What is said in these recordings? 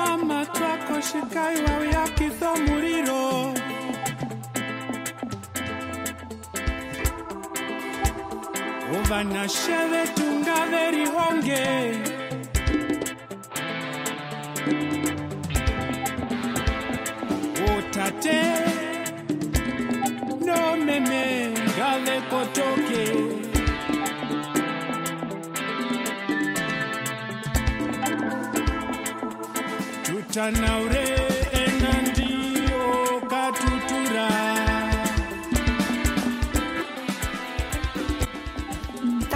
mama twako shikai wauyakitho muliro uvana sheve tungaverihonge utate nomeme ngavekotoke 大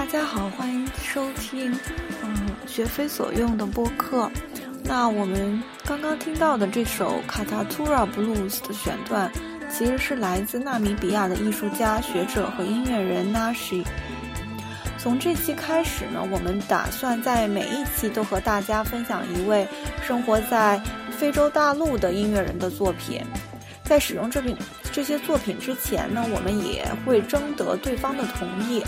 家好，欢迎收听嗯学非所用的播客。那我们刚刚听到的这首《卡塔图拉布鲁斯》的选段，其实是来自纳米比亚的艺术家、学者和音乐人 Nashi。从这期开始呢，我们打算在每一期都和大家分享一位生活在非洲大陆的音乐人的作品。在使用这品这些作品之前呢，我们也会征得对方的同意。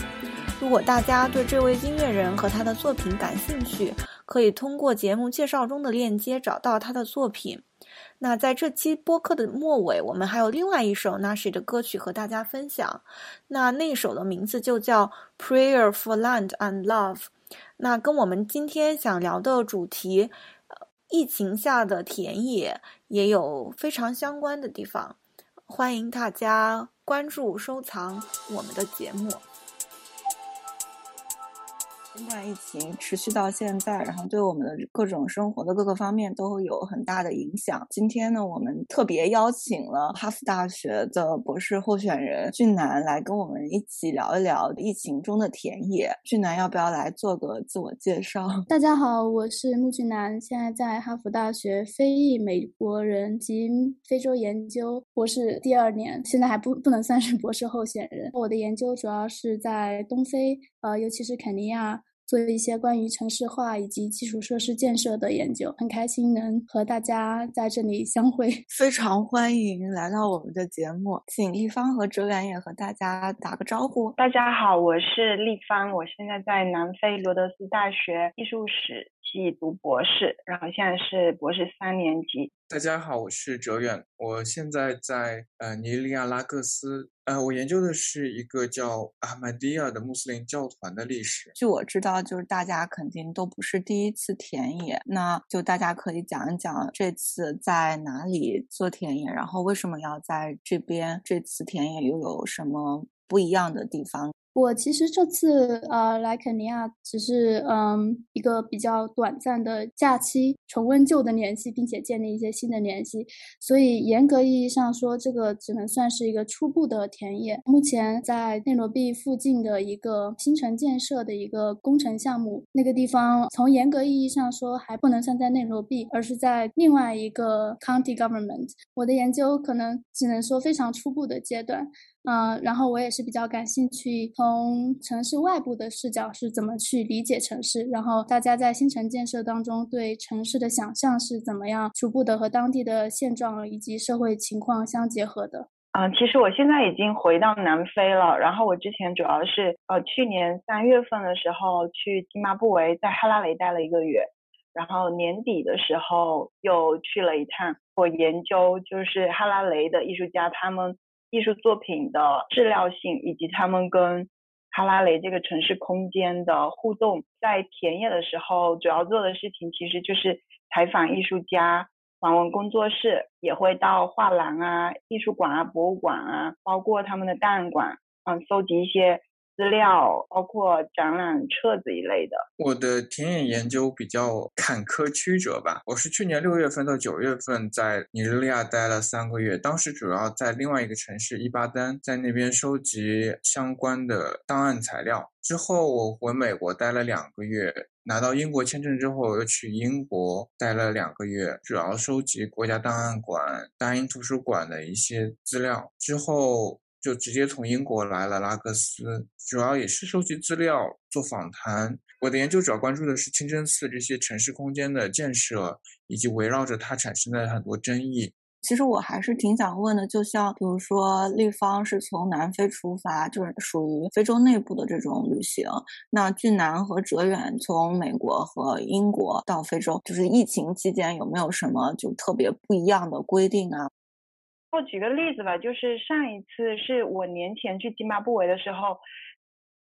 如果大家对这位音乐人和他的作品感兴趣，可以通过节目介绍中的链接找到他的作品。那在这期播客的末尾，我们还有另外一首 Nashi 的歌曲和大家分享。那那首的名字就叫《Prayer for Land and Love》。那跟我们今天想聊的主题，疫情下的田野也有非常相关的地方。欢迎大家关注、收藏我们的节目。新冠疫情持续到现在，然后对我们的各种生活的各个方面都有很大的影响。今天呢，我们特别邀请了哈佛大学的博士候选人俊南来跟我们一起聊一聊疫情中的田野。俊南，要不要来做个自我介绍？大家好，我是穆俊南，现在在哈佛大学非裔美国人及非洲研究博士第二年，现在还不不能算是博士候选人。我的研究主要是在东非，呃，尤其是肯尼亚。做一些关于城市化以及基础设施建设的研究，很开心能和大家在这里相会。非常欢迎来到我们的节目，请立方和哲远也和大家打个招呼。大家好，我是立方，我现在在南非罗德斯大学艺术史系读博士，然后现在是博士三年级。大家好，我是哲远，我现在在呃尼日利亚拉各斯，呃，我研究的是一个叫阿曼迪亚的穆斯林教团的历史。据我知道，就是大家肯定都不是第一次田野，那就大家可以讲一讲这次在哪里做田野，然后为什么要在这边，这次田野又有什么不一样的地方？我其实这次呃来肯尼亚只是嗯一个比较短暂的假期，重温旧的联系，并且建立一些新的联系。所以严格意义上说，这个只能算是一个初步的田野。目前在内罗毕附近的一个新城建设的一个工程项目，那个地方从严格意义上说还不能算在内罗毕，而是在另外一个 county government。我的研究可能只能说非常初步的阶段。嗯，然后我也是比较感兴趣，从城市外部的视角是怎么去理解城市，然后大家在新城建设当中对城市的想象是怎么样逐步的和当地的现状以及社会情况相结合的。嗯，其实我现在已经回到南非了，然后我之前主要是呃去年三月份的时候去津巴布韦，在哈拉雷待了一个月，然后年底的时候又去了一趟，我研究就是哈拉雷的艺术家他们。艺术作品的质料性，以及他们跟哈拉雷这个城市空间的互动，在田野的时候，主要做的事情其实就是采访艺术家、访问工作室，也会到画廊啊、艺术馆啊、博物馆啊，包括他们的档案馆，嗯，搜集一些。资料包括展览册子一类的。我的田野研究比较坎坷曲折吧。我是去年六月份到九月份在尼日利亚待了三个月，当时主要在另外一个城市伊巴丹，在那边收集相关的档案材料。之后我回美国待了两个月，拿到英国签证之后又去英国待了两个月，主要收集国家档案馆、大英图书馆的一些资料。之后。就直接从英国来了拉各斯，主要也是收集资料、做访谈。我的研究主要关注的是清真寺这些城市空间的建设，以及围绕着它产生的很多争议。其实我还是挺想问的，就像比如说立方是从南非出发，就是属于非洲内部的这种旅行。那俊南和哲远从美国和英国到非洲，就是疫情期间有没有什么就特别不一样的规定啊？我举个例子吧，就是上一次是我年前去津巴布韦的时候，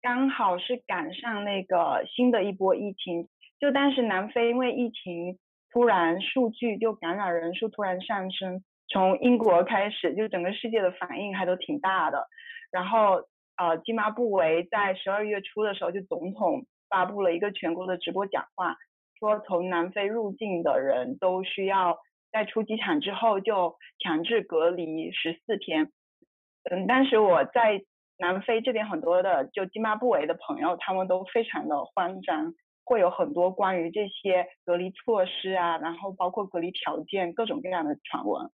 刚好是赶上那个新的一波疫情，就当时南非因为疫情突然数据就感染人数突然上升。从英国开始，就整个世界的反应还都挺大的。然后，呃，津巴布韦在十二月初的时候，就总统发布了一个全国的直播讲话，说从南非入境的人都需要在出机场之后就强制隔离十四天。嗯，当时我在南非这边很多的就津巴布韦的朋友，他们都非常的慌张，会有很多关于这些隔离措施啊，然后包括隔离条件各种各样的传闻。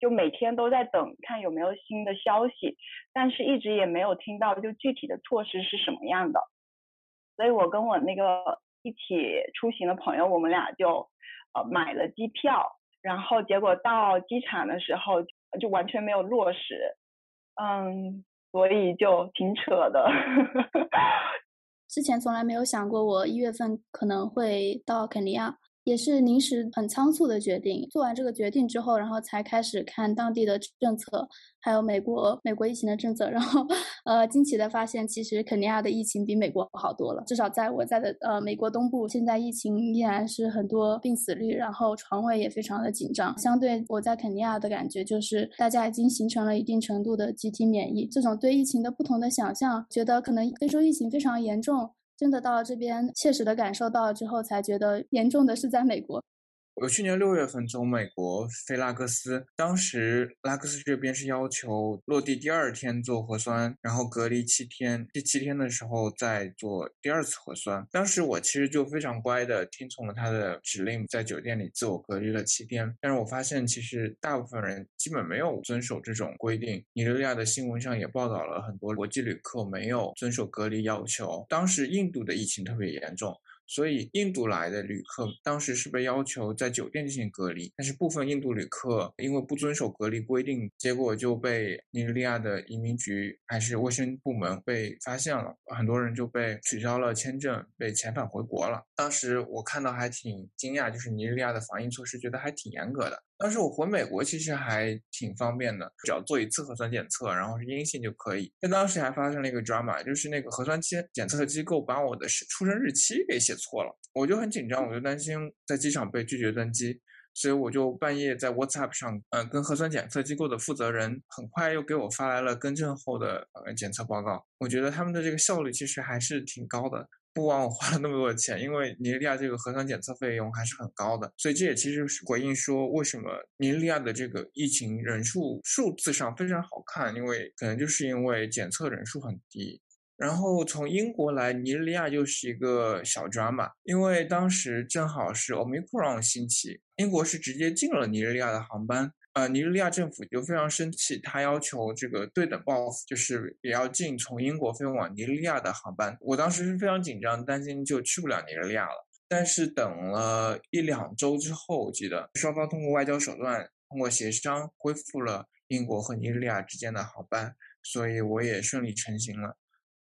就每天都在等看有没有新的消息，但是一直也没有听到就具体的措施是什么样的，所以我跟我那个一起出行的朋友，我们俩就呃买了机票，然后结果到机场的时候就完全没有落实，嗯，所以就挺扯的。之前从来没有想过我一月份可能会到肯尼亚。也是临时很仓促的决定。做完这个决定之后，然后才开始看当地的政策，还有美国美国疫情的政策。然后，呃，惊奇的发现，其实肯尼亚的疫情比美国好多了。至少在我在的呃美国东部，现在疫情依然是很多病死率，然后床位也非常的紧张。相对我在肯尼亚的感觉，就是大家已经形成了一定程度的集体免疫。这种对疫情的不同的想象，觉得可能非洲疫情非常严重。真的到了这边，切实的感受到之后，才觉得严重的是在美国。我去年六月份从美国飞拉各斯，当时拉各斯这边是要求落地第二天做核酸，然后隔离七天，第七天的时候再做第二次核酸。当时我其实就非常乖的听从了他的指令，在酒店里自我隔离了七天。但是我发现其实大部分人基本没有遵守这种规定。尼日利亚的新闻上也报道了很多国际旅客没有遵守隔离要求。当时印度的疫情特别严重。所以，印度来的旅客当时是被要求在酒店进行隔离，但是部分印度旅客因为不遵守隔离规定，结果就被尼日利亚的移民局还是卫生部门被发现了，很多人就被取消了签证，被遣返回国了。当时我看到还挺惊讶，就是尼日利亚的防疫措施觉得还挺严格的。当时我回美国其实还挺方便的，只要做一次核酸检测，然后是阴性就可以。但当时还发生了一个 drama，就是那个核酸期检测机构把我的出生日期给写错了，我就很紧张，我就担心在机场被拒绝登机，所以我就半夜在 WhatsApp 上，嗯，跟核酸检测机构的负责人很快又给我发来了更正后的呃检测报告。我觉得他们的这个效率其实还是挺高的。不枉我花了那么多的钱，因为尼日利亚这个核酸检测费用还是很高的，所以这也其实是回应说为什么尼日利亚的这个疫情人数数字上非常好看，因为可能就是因为检测人数很低。然后从英国来尼日利亚就是一个小抓嘛因为当时正好是 Omicron 兴起，英国是直接禁了尼日利亚的航班。呃，尼日利亚政府就非常生气，他要求这个对等报复，就是也要禁从英国飞往尼日利亚的航班。我当时是非常紧张，担心就去不了尼日利亚了。但是等了一两周之后，我记得双方通过外交手段，通过协商恢复了英国和尼日利亚之间的航班，所以我也顺利成行了。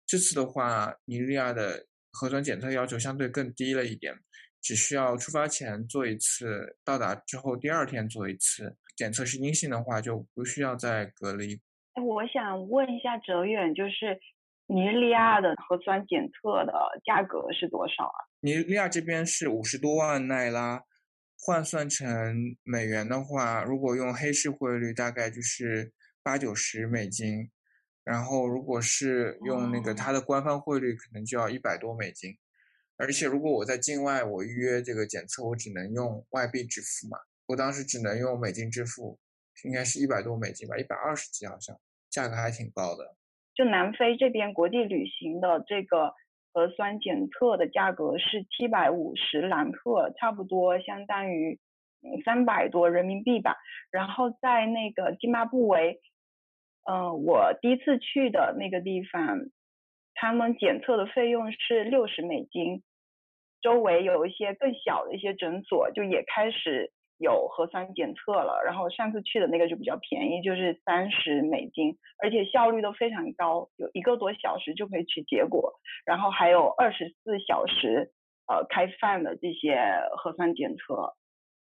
这次的话，尼日利亚的核酸检测要求相对更低了一点，只需要出发前做一次，到达之后第二天做一次。检测是阴性的话，就不需要再隔离。哎，我想问一下哲远，就是尼日利亚的核酸检测的价格是多少啊？尼日利亚这边是五十多万奈拉，换算成美元的话，如果用黑市汇率，大概就是八九十美金。然后如果是用那个它的官方汇率，可能就要一百多美金。而且如果我在境外，我预约这个检测，我只能用外币支付嘛。我当时只能用美金支付，应该是一百多美金吧，一百二十几好像，价格还挺高的。就南非这边国际旅行的这个核酸检测的价格是七百五十兰特，差不多相当于三百多人民币吧。然后在那个津巴布韦，嗯，我第一次去的那个地方，他们检测的费用是六十美金。周围有一些更小的一些诊所，就也开始。有核酸检测了。然后上次去的那个就比较便宜，就是三十美金，而且效率都非常高，有一个多小时就可以取结果，然后还有二十四小时呃开饭的这些核酸检测。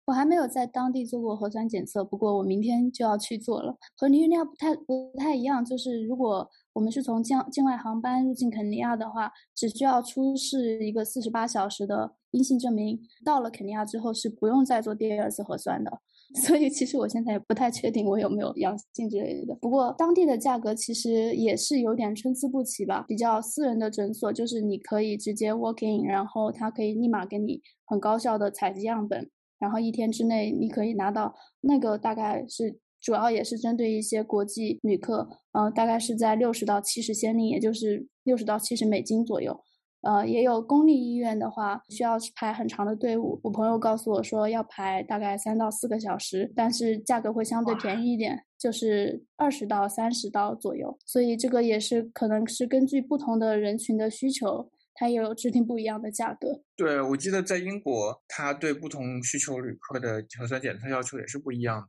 我还没有在当地做过核酸检测，不过我明天就要去做了。和尼日利亚不太不太一样，就是如果我们是从境境外航班入境肯尼亚的话，只需要出示一个四十八小时的阴性证明，到了肯尼亚之后是不用再做第二次核酸的。所以其实我现在也不太确定我有没有阳性之类的。不过当地的价格其实也是有点参差不齐吧，比较私人的诊所就是你可以直接 walk in，然后他可以立马给你很高效的采集样本。然后一天之内你可以拿到那个，大概是主要也是针对一些国际旅客，呃，大概是在六十到七十先令，也就是六十到七十美金左右。呃，也有公立医院的话，需要排很长的队伍。我朋友告诉我说要排大概三到四个小时，但是价格会相对便宜一点，就是二十到三十刀左右。所以这个也是可能是根据不同的人群的需求。它也有制定不一样的价格。对，我记得在英国，它对不同需求旅客的核酸检测要求也是不一样的。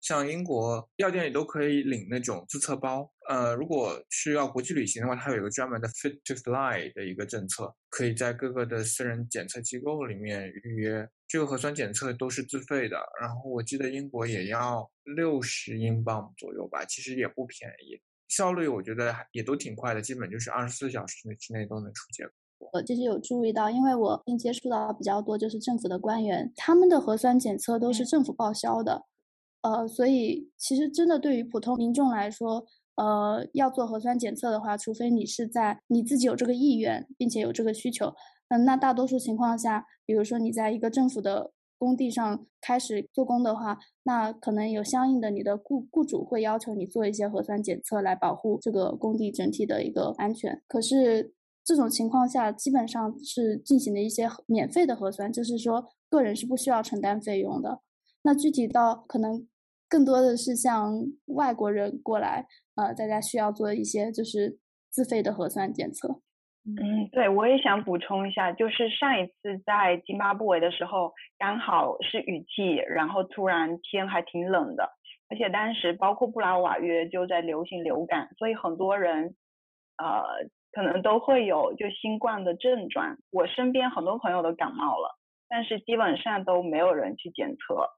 像英国药店里都可以领那种自测包。呃，如果是要国际旅行的话，它有一个专门的 Fit to Fly 的一个政策，可以在各个的私人检测机构里面预约。这个核酸检测都是自费的。然后我记得英国也要六十英镑左右吧，其实也不便宜。效率我觉得也都挺快的，基本就是二十四小时之内都能出结果。我就是有注意到，因为我并接触到比较多，就是政府的官员，他们的核酸检测都是政府报销的，呃，所以其实真的对于普通民众来说，呃，要做核酸检测的话，除非你是在你自己有这个意愿，并且有这个需求，嗯，那大多数情况下，比如说你在一个政府的工地上开始做工的话，那可能有相应的你的雇雇主会要求你做一些核酸检测来保护这个工地整体的一个安全，可是。这种情况下，基本上是进行的一些免费的核酸，就是说个人是不需要承担费用的。那具体到可能更多的是像外国人过来，呃，大家需要做一些就是自费的核酸检测。嗯，对，我也想补充一下，就是上一次在津巴布韦的时候，刚好是雨季，然后突然天还挺冷的，而且当时包括布拉瓦约就在流行流感，所以很多人，呃。可能都会有就新冠的症状，我身边很多朋友都感冒了，但是基本上都没有人去检测。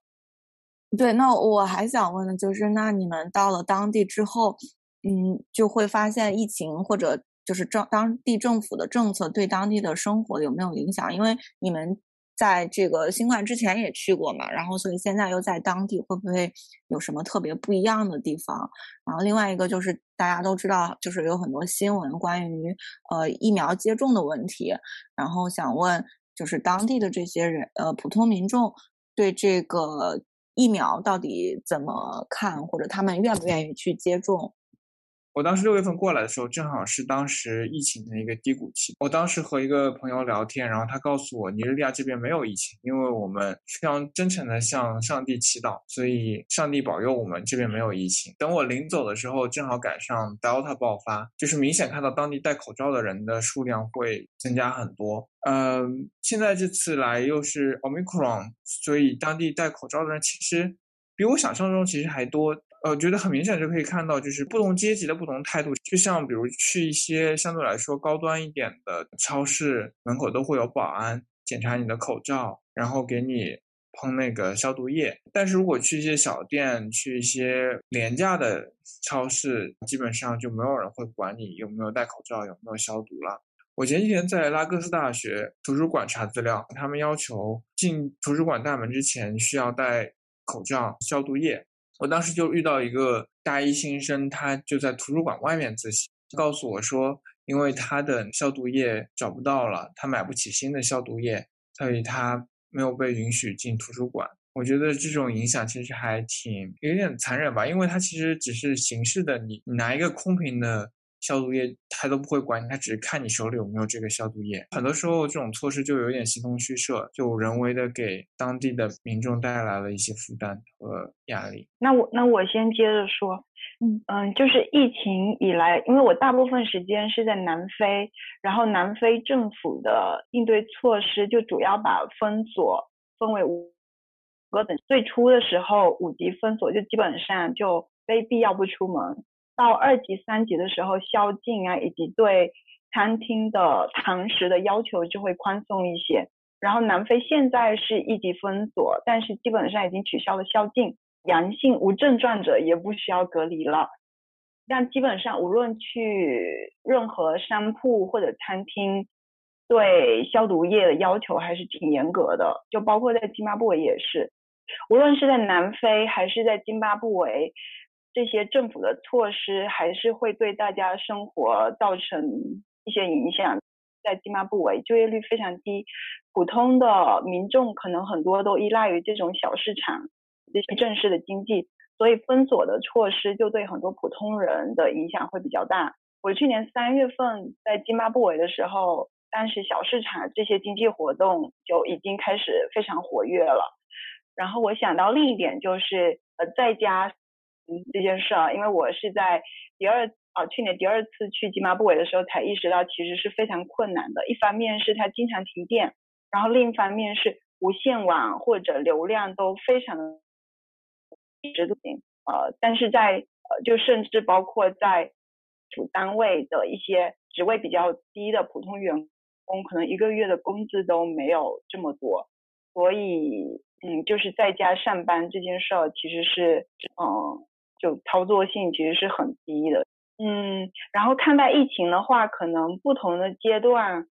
对，那我还想问的就是，那你们到了当地之后，嗯，就会发现疫情或者就是政当地政府的政策对当地的生活有没有影响？因为你们。在这个新冠之前也去过嘛，然后所以现在又在当地，会不会有什么特别不一样的地方？然后另外一个就是大家都知道，就是有很多新闻关于呃疫苗接种的问题，然后想问，就是当地的这些人呃普通民众对这个疫苗到底怎么看，或者他们愿不愿意去接种？我当时六月份过来的时候，正好是当时疫情的一个低谷期。我当时和一个朋友聊天，然后他告诉我，尼日利亚这边没有疫情，因为我们非常真诚的向上帝祈祷，所以上帝保佑我们这边没有疫情。等我临走的时候，正好赶上 Delta 爆发，就是明显看到当地戴口罩的人的数量会增加很多。嗯，现在这次来又是 Omicron，所以当地戴口罩的人其实比我想象中其实还多。呃，觉得很明显就可以看到，就是不同阶级的不同态度。就像比如去一些相对来说高端一点的超市门口，都会有保安检查你的口罩，然后给你喷那个消毒液。但是如果去一些小店，去一些廉价的超市，基本上就没有人会管你有没有戴口罩，有没有消毒了。我前几天在拉各斯大学图书馆查资料，他们要求进图书馆大门之前需要戴口罩、消毒液。我当时就遇到一个大一新生，他就在图书馆外面自习，告诉我说，因为他的消毒液找不到了，他买不起新的消毒液，所以他没有被允许进图书馆。我觉得这种影响其实还挺有点残忍吧，因为他其实只是形式的，你你拿一个空瓶的。消毒液他都不会管你，他只是看你手里有没有这个消毒液。很多时候这种措施就有点形同虚设，就人为的给当地的民众带来了一些负担和压力。那我那我先接着说，嗯嗯，就是疫情以来，因为我大部分时间是在南非，然后南非政府的应对措施就主要把封锁分为五个等最初的时候，五级封锁就基本上就非必要不出门。到二级、三级的时候，宵禁啊，以及对餐厅的堂食的要求就会宽松一些。然后南非现在是一级封锁，但是基本上已经取消了宵禁，阳性无症状者也不需要隔离了。但基本上无论去任何商铺或者餐厅，对消毒液的要求还是挺严格的，就包括在津巴布韦也是。无论是在南非还是在津巴布韦，这些政府的措施还是会对大家生活造成一些影响。在津巴布韦，就业率非常低，普通的民众可能很多都依赖于这种小市场这些正式的经济，所以封锁的措施就对很多普通人的影响会比较大。我去年三月份在津巴布韦的时候，当时小市场这些经济活动就已经开始非常活跃了。然后我想到另一点就是，呃，在家这件事儿，因为我是在第二啊去年第二次去津巴布韦的时候才意识到，其实是非常困难的。一方面是它经常停电，然后另一方面是无线网或者流量都非常的一直都行。呃，但是在呃就甚至包括在主单位的一些职位比较低的普通员工，可能一个月的工资都没有这么多，所以。嗯，就是在家上班这件事儿，其实是，嗯，就操作性其实是很低的。嗯，然后看待疫情的话，可能不同的阶段，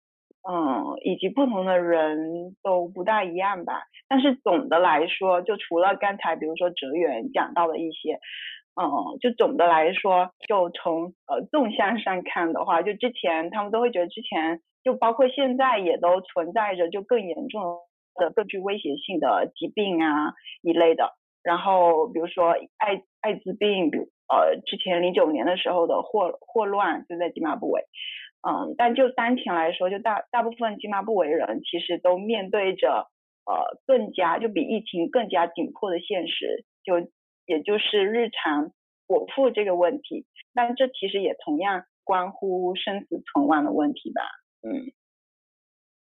嗯，以及不同的人都不大一样吧。但是总的来说，就除了刚才比如说哲远讲到的一些，嗯，就总的来说，就从呃纵向上看的话，就之前他们都会觉得之前，就包括现在也都存在着就更严重。的更具威胁性的疾病啊一类的，然后比如说艾艾滋病，比如呃之前零九年的时候的霍霍乱就在津巴布韦，嗯，但就当前来说，就大大部分津巴布韦人其实都面对着呃更加就比疫情更加紧迫的现实，就也就是日常果腹这个问题，但这其实也同样关乎生死存亡的问题吧，嗯。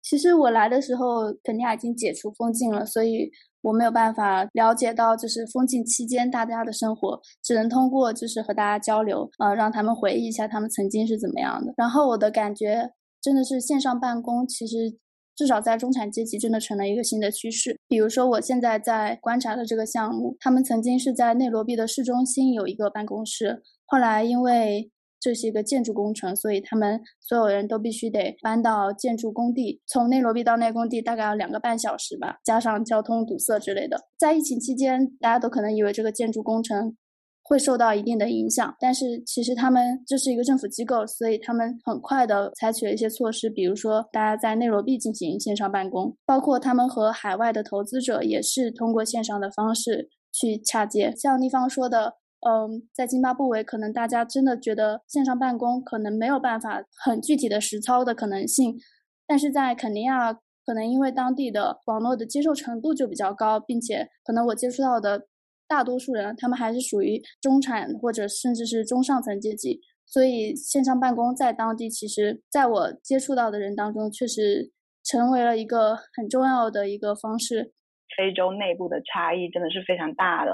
其实我来的时候，肯尼亚已经解除封禁了，所以我没有办法了解到就是封禁期间大家的生活，只能通过就是和大家交流，呃，让他们回忆一下他们曾经是怎么样的。然后我的感觉真的是线上办公，其实至少在中产阶级真的成了一个新的趋势。比如说我现在在观察的这个项目，他们曾经是在内罗毕的市中心有一个办公室，后来因为这是一个建筑工程，所以他们所有人都必须得搬到建筑工地。从内罗毕到那工地大概要两个半小时吧，加上交通堵塞之类的。在疫情期间，大家都可能以为这个建筑工程会受到一定的影响，但是其实他们这是一个政府机构，所以他们很快的采取了一些措施，比如说大家在内罗毕进行线上办公，包括他们和海外的投资者也是通过线上的方式去洽接。像丽方说的。嗯，在津巴布韦，可能大家真的觉得线上办公可能没有办法很具体的实操的可能性，但是在肯尼亚，可能因为当地的网络的接受程度就比较高，并且可能我接触到的大多数人，他们还是属于中产或者甚至是中上层阶级，所以线上办公在当地，其实在我接触到的人当中，确实成为了一个很重要的一个方式。非洲内部的差异真的是非常大的。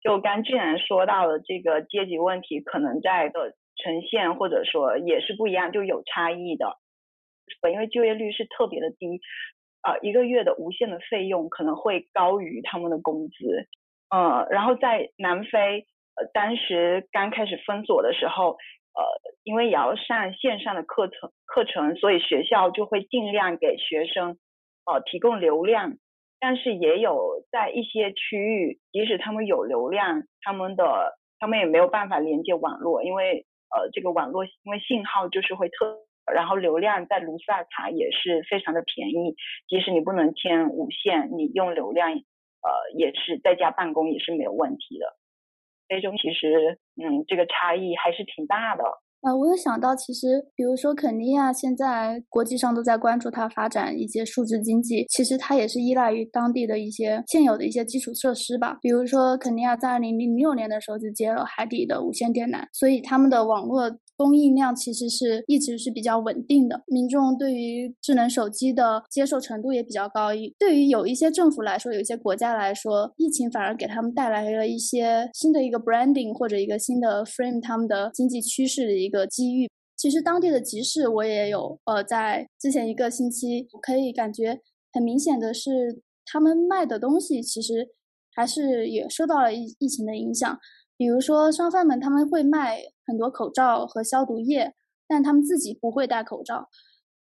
就刚俊然说到的这个阶级问题，可能在的呈现或者说也是不一样，就有差异的。因为就业率是特别的低，啊，一个月的无限的费用可能会高于他们的工资。呃，然后在南非，呃，当时刚开始封锁的时候，呃，因为也要上线上的课程课程，所以学校就会尽量给学生，呃，提供流量。但是也有在一些区域，即使他们有流量，他们的他们也没有办法连接网络，因为呃这个网络因为信号就是会特，然后流量在卢萨卡也是非常的便宜，即使你不能签无线，你用流量呃也是在家办公也是没有问题的。非洲其实嗯这个差异还是挺大的。呃，我有想到，其实比如说肯尼亚现在国际上都在关注它发展一些数字经济，其实它也是依赖于当地的一些现有的一些基础设施吧。比如说肯尼亚在二零零六年的时候就接了海底的无线电缆，所以他们的网络供应量其实是一直是比较稳定的，民众对于智能手机的接受程度也比较高。对于有一些政府来说，有一些国家来说，疫情反而给他们带来了一些新的一个 branding 或者一个新的 frame 他们的经济趋势的一个机遇。其实当地的集市我也有，呃，在之前一个星期可以感觉很明显的是，他们卖的东西其实还是也受到了疫疫情的影响。比如说，商贩们他们会卖很多口罩和消毒液，但他们自己不会戴口罩，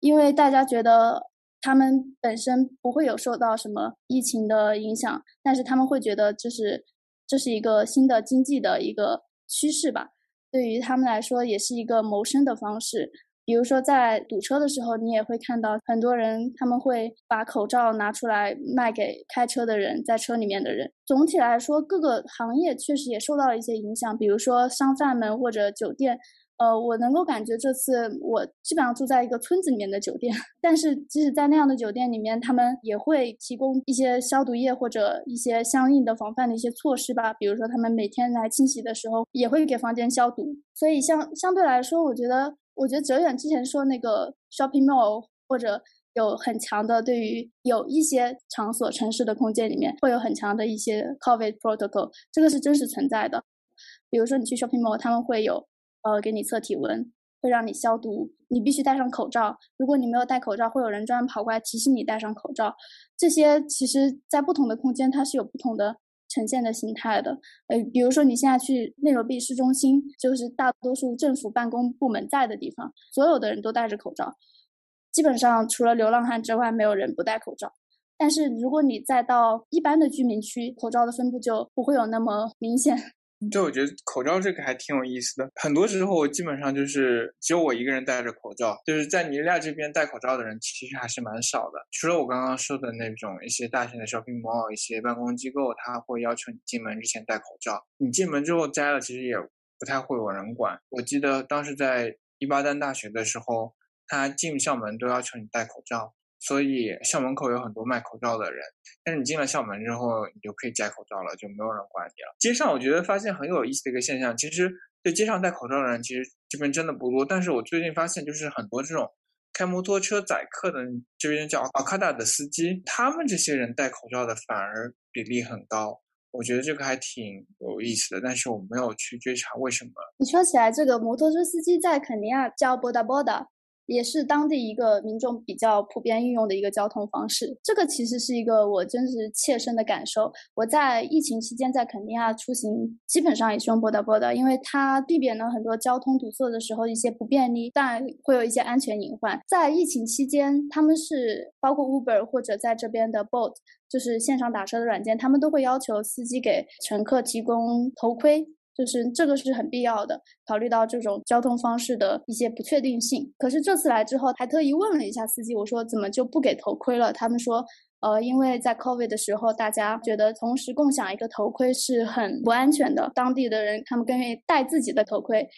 因为大家觉得他们本身不会有受到什么疫情的影响，但是他们会觉得这是这是一个新的经济的一个趋势吧，对于他们来说也是一个谋生的方式。比如说，在堵车的时候，你也会看到很多人，他们会把口罩拿出来卖给开车的人，在车里面的人。总体来说，各个行业确实也受到了一些影响。比如说，商贩们或者酒店，呃，我能够感觉这次我基本上住在一个村子里面的酒店，但是即使在那样的酒店里面，他们也会提供一些消毒液或者一些相应的防范的一些措施吧。比如说，他们每天来清洗的时候，也会给房间消毒。所以，相相对来说，我觉得。我觉得哲远之前说那个 shopping mall 或者有很强的对于有一些场所城市的空间里面会有很强的一些 COVID protocol，这个是真实存在的。比如说你去 shopping mall，他们会有呃给你测体温，会让你消毒，你必须戴上口罩。如果你没有戴口罩，会有人专门跑过来提醒你戴上口罩。这些其实在不同的空间它是有不同的。呈现的形态的，呃，比如说你现在去内罗毕市中心，就是大多数政府办公部门在的地方，所有的人都戴着口罩，基本上除了流浪汉之外，没有人不戴口罩。但是如果你再到一般的居民区，口罩的分布就不会有那么明显。对，我觉得口罩这个还挺有意思的。很多时候，基本上就是只有我一个人戴着口罩。就是在尼日利亚这边戴口罩的人其实还是蛮少的。除了我刚刚说的那种一些大型的 shopping mall、一些办公机构，他会要求你进门之前戴口罩。你进门之后摘了，其实也不太会有人管。我记得当时在伊巴丹大学的时候，他进校门都要求你戴口罩。所以校门口有很多卖口罩的人，但是你进了校门之后，你就可以摘口罩了，就没有人管你了。街上我觉得发现很有意思的一个现象，其实对街上戴口罩的人，其实这边真的不多。但是我最近发现，就是很多这种开摩托车载客的，这边叫阿卡达的司机，他们这些人戴口罩的反而比例很高。我觉得这个还挺有意思的，但是我没有去追查为什么。你说起来，这个摩托车司机在肯尼亚叫波达波达。也是当地一个民众比较普遍运用的一个交通方式。这个其实是一个我真实切身的感受。我在疫情期间在肯尼亚出行，基本上也是用波达波达，因为它避免了很多交通堵塞的时候一些不便利，但会有一些安全隐患。在疫情期间，他们是包括 Uber 或者在这边的 Bolt，就是线上打车的软件，他们都会要求司机给乘客提供头盔。就是这个是很必要的，考虑到这种交通方式的一些不确定性。可是这次来之后，还特意问了一下司机，我说怎么就不给头盔了？他们说，呃，因为在 COVID 的时候，大家觉得同时共享一个头盔是很不安全的，当地的人他们更愿意戴自己的头盔。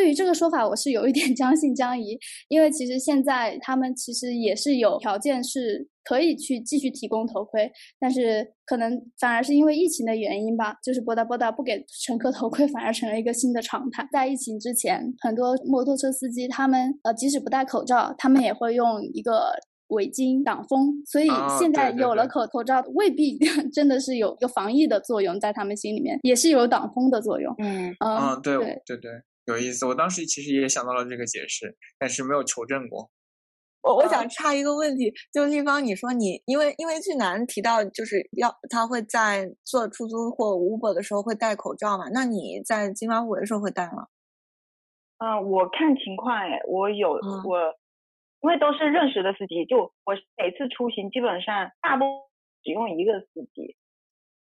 对于这个说法，我是有一点 将信将疑，因为其实现在他们其实也是有条件是可以去继续提供头盔，但是可能反而是因为疫情的原因吧，就是波达波达不给乘客头盔，反而成了一个新的常态。在疫情之前，很多摩托车司机他们呃即使不戴口罩，他们也会用一个围巾挡风，所以现在有了口口罩，未必 真的是有一个防疫的作用，在他们心里面也是有挡风的作用。嗯嗯，对对对。有意思，我当时其实也想到了这个解释，但是没有求证过。我我想插一个问题，就立方，你说你因为因为俊南提到就是要他会在坐出租或 Uber 的时候会戴口罩嘛？那你在津巴布韦的时候会戴吗？啊，我看情况哎，我有我，因为都是认识的司机，就我每次出行基本上大部分只用一个司机，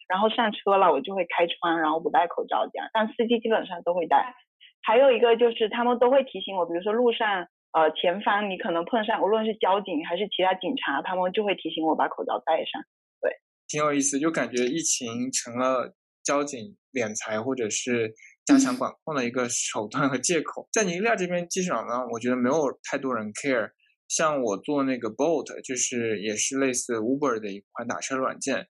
然后上车了我就会开窗，然后不戴口罩这样，但司机基本上都会戴。还有一个就是他们都会提醒我，比如说路上，呃，前方你可能碰上，无论是交警还是其他警察，他们就会提醒我把口罩戴上。对，挺有意思，就感觉疫情成了交警敛财或者是加强管控的一个手段和借口。在尼日利亚这边，机场呢，我觉得没有太多人 care。像我做那个 Bolt，就是也是类似 Uber 的一款打车软件，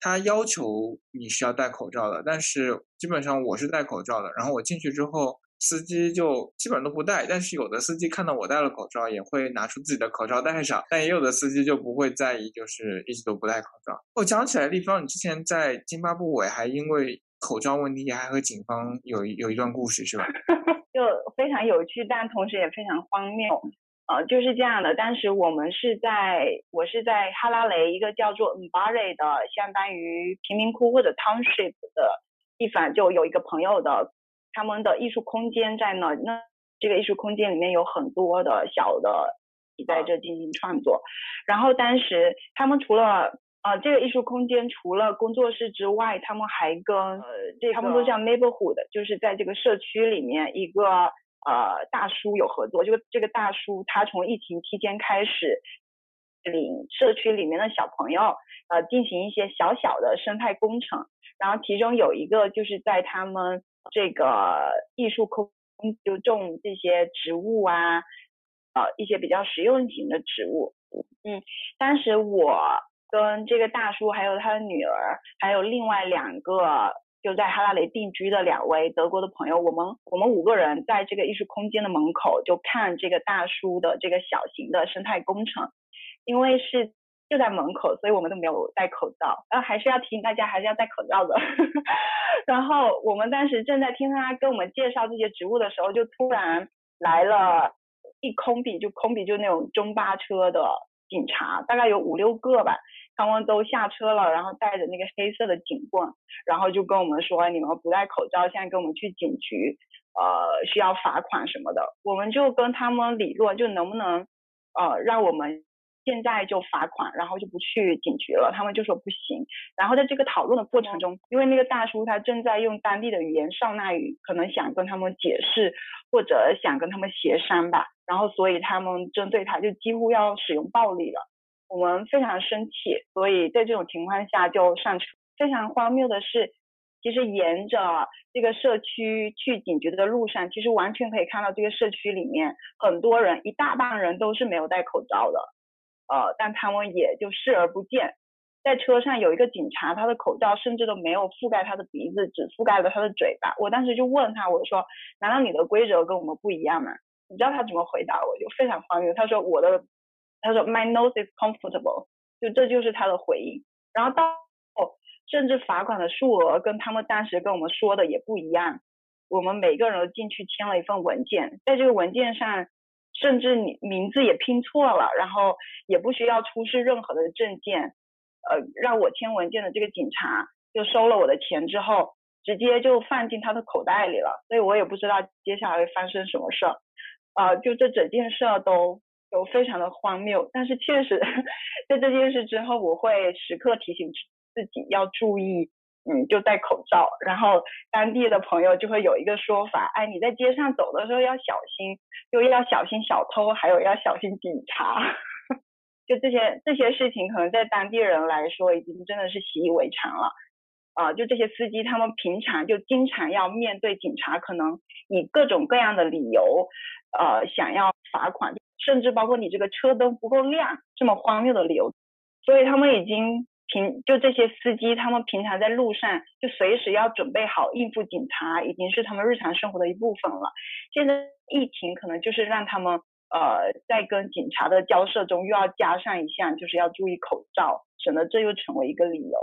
它要求你是要戴口罩的，但是基本上我是戴口罩的。然后我进去之后。司机就基本上都不戴，但是有的司机看到我戴了口罩，也会拿出自己的口罩戴上，但也有的司机就不会在意，就是一直都不戴口罩。我讲起来，立方，你之前在津巴布韦还因为口罩问题还和警方有一有一段故事是吧？就非常有趣，但同时也非常荒谬。呃，就是这样的。当时我们是在，我是在哈拉雷一个叫做 m b a r e 的，相当于贫民窟或者 township 的地方，就有一个朋友的，他们的艺术空间在那。那这个艺术空间里面有很多的小的在这进行创作。然后当时他们除了呃这个艺术空间除了工作室之外，他们还跟呃这他们都叫 neighborhood，就是在这个社区里面一个。呃，大叔有合作，就这个大叔他从疫情期间开始领社区里面的小朋友，呃，进行一些小小的生态工程，然后其中有一个就是在他们这个艺术空就种这些植物啊，呃，一些比较实用型的植物。嗯，当时我跟这个大叔还有他的女儿，还有另外两个。就在哈拉雷定居的两位德国的朋友，我们我们五个人在这个艺术空间的门口就看这个大叔的这个小型的生态工程，因为是就在门口，所以我们都没有戴口罩。然后还是要提醒大家，还是要戴口罩的。然后我们当时正在听他跟我们介绍这些植物的时候，就突然来了一空比，就空比就那种中巴车的警察，大概有五六个吧。他们都下车了，然后带着那个黑色的警棍，然后就跟我们说：“你们不戴口罩，现在跟我们去警局，呃，需要罚款什么的。”我们就跟他们理论，就能不能呃让我们现在就罚款，然后就不去警局了。他们就说不行。然后在这个讨论的过程中，因为那个大叔他正在用当地的语言少纳语，可能想跟他们解释或者想跟他们协商吧，然后所以他们针对他就几乎要使用暴力了。我们非常生气，所以在这种情况下就上车。非常荒谬的是，其实沿着这个社区去警局的路上，其实完全可以看到这个社区里面很多人，一大半人都是没有戴口罩的，呃，但他们也就视而不见。在车上有一个警察，他的口罩甚至都没有覆盖他的鼻子，只覆盖了他的嘴巴。我当时就问他，我说：“难道你的规则跟我们不一样吗？”你知道他怎么回答我？就非常荒谬。他说：“我的。”他说：“My nose is comfortable。”就这就是他的回应。然后到甚至罚款的数额跟他们当时跟我们说的也不一样。我们每个人都进去签了一份文件，在这个文件上，甚至你名字也拼错了，然后也不需要出示任何的证件。呃，让我签文件的这个警察就收了我的钱之后，直接就放进他的口袋里了。所以我也不知道接下来会发生什么事儿。啊，就这整件事都。都非常的荒谬，但是确实，在这件事之后，我会时刻提醒自己要注意，嗯，就戴口罩。然后当地的朋友就会有一个说法，哎，你在街上走的时候要小心，又要小心小偷，还有要小心警察。就这些这些事情，可能在当地人来说，已经真的是习以为常了。啊，就这些司机，他们平常就经常要面对警察，可能以各种各样的理由，呃，想要罚款。甚至包括你这个车灯不够亮这么荒谬的理由，所以他们已经平就这些司机，他们平常在路上就随时要准备好应付警察，已经是他们日常生活的一部分了。现在疫情可能就是让他们呃在跟警察的交涉中又要加上一项，就是要注意口罩，省得这又成为一个理由，